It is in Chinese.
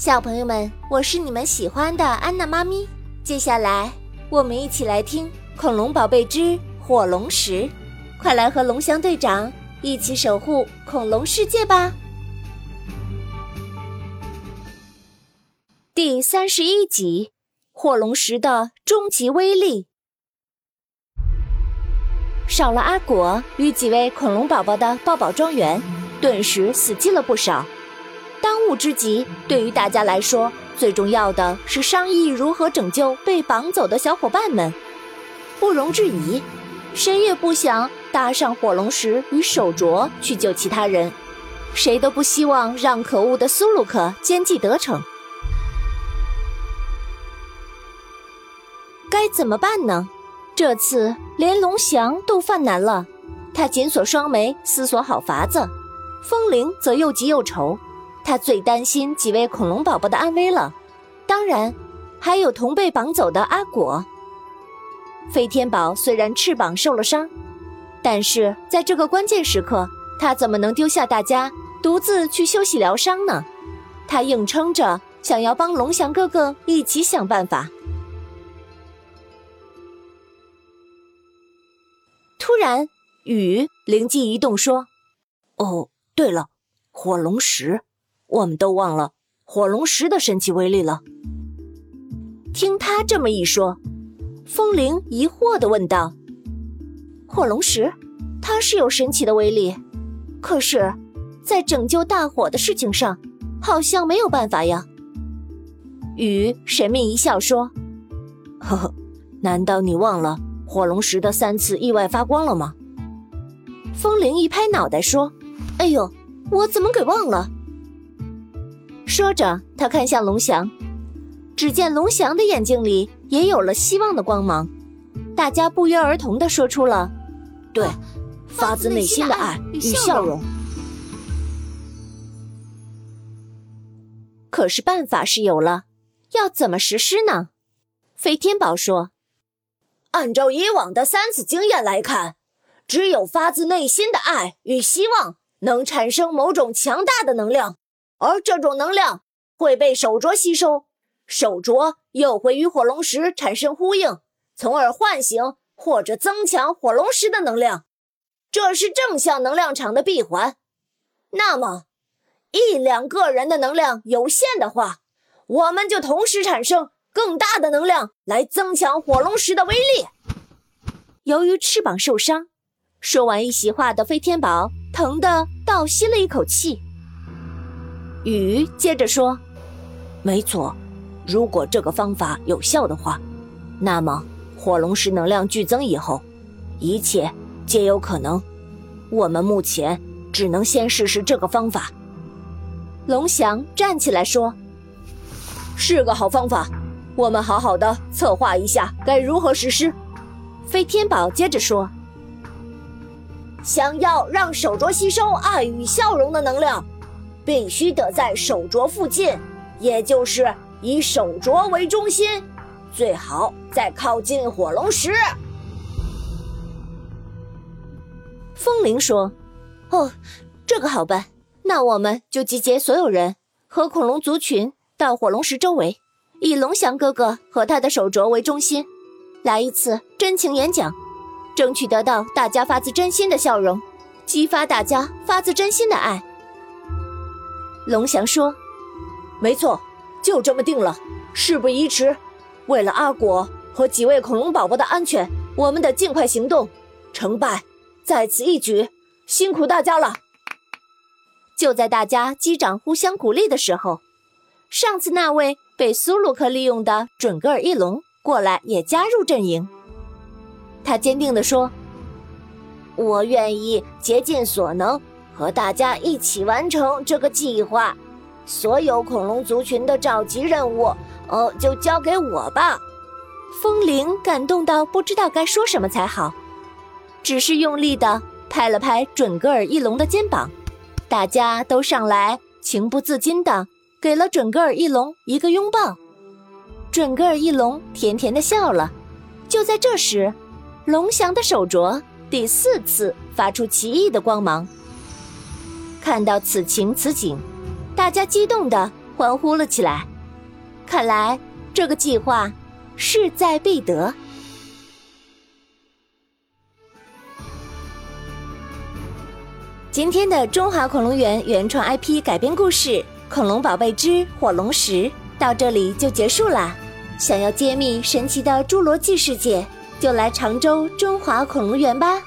小朋友们，我是你们喜欢的安娜妈咪。接下来，我们一起来听《恐龙宝贝之火龙石》，快来和龙翔队长一起守护恐龙世界吧！第三十一集：火龙石的终极威力。少了阿果与几位恐龙宝宝的抱抱庄园，顿时死寂了不少。当务之急，对于大家来说，最重要的是商议如何拯救被绑走的小伙伴们。不容置疑，谁也不想搭上火龙石与手镯去救其他人，谁都不希望让可恶的苏鲁克奸计得逞。该怎么办呢？这次连龙翔都犯难了，他紧锁双眉，思索好法子。风铃则又急又愁，他最担心几位恐龙宝宝的安危了，当然，还有同被绑走的阿果。飞天宝虽然翅膀受了伤，但是在这个关键时刻，他怎么能丢下大家独自去休息疗伤呢？他硬撑着，想要帮龙翔哥哥一起想办法。突然，雨灵机一动说：“哦，对了，火龙石，我们都忘了火龙石的神奇威力了。”听他这么一说，风铃疑惑的问道：“火龙石，它是有神奇的威力，可是，在拯救大火的事情上，好像没有办法呀？”雨神秘一笑说：“呵呵，难道你忘了？”火龙石的三次意外发光了吗？风铃一拍脑袋说：“哎呦，我怎么给忘了？”说着，他看向龙翔，只见龙翔的眼睛里也有了希望的光芒。大家不约而同的说出了：“对，发自内心的爱与笑容。”可是办法是有了，要怎么实施呢？飞天宝说。按照以往的三次经验来看，只有发自内心的爱与希望能产生某种强大的能量，而这种能量会被手镯吸收，手镯又会与火龙石产生呼应，从而唤醒或者增强火龙石的能量。这是正向能量场的闭环。那么，一两个人的能量有限的话，我们就同时产生。更大的能量来增强火龙石的威力。由于翅膀受伤，说完一席话的飞天宝疼得倒吸了一口气。雨接着说：“没错，如果这个方法有效的话，那么火龙石能量剧增以后，一切皆有可能。我们目前只能先试试这个方法。”龙翔站起来说：“是个好方法。”我们好好的策划一下该如何实施。飞天宝接着说：“想要让手镯吸收爱与笑容的能量，必须得在手镯附近，也就是以手镯为中心，最好再靠近火龙石。”风铃说：“哦，这个好办。那我们就集结所有人和恐龙族群到火龙石周围。”以龙翔哥哥和他的手镯为中心，来一次真情演讲，争取得到大家发自真心的笑容，激发大家发自真心的爱。龙翔说：“没错，就这么定了。事不宜迟，为了阿果和几位恐龙宝宝的安全，我们得尽快行动。成败在此一举，辛苦大家了。”就在大家击掌互相鼓励的时候，上次那位。被苏鲁克利用的准格尔翼龙过来也加入阵营。他坚定地说：“我愿意竭尽所能和大家一起完成这个计划。所有恐龙族群的召集任务，哦，就交给我吧。”风铃感动到不知道该说什么才好，只是用力的拍了拍准格尔翼龙的肩膀。大家都上来，情不自禁的。给了准格尔翼龙一个拥抱，准格尔翼龙甜甜的笑了。就在这时，龙翔的手镯第四次发出奇异的光芒。看到此情此景，大家激动的欢呼了起来。看来这个计划势在必得。今天的中华恐龙园原创 IP 改编故事《恐龙宝贝之火龙石》到这里就结束啦。想要揭秘神奇的侏罗纪世界，就来常州中华恐龙园吧。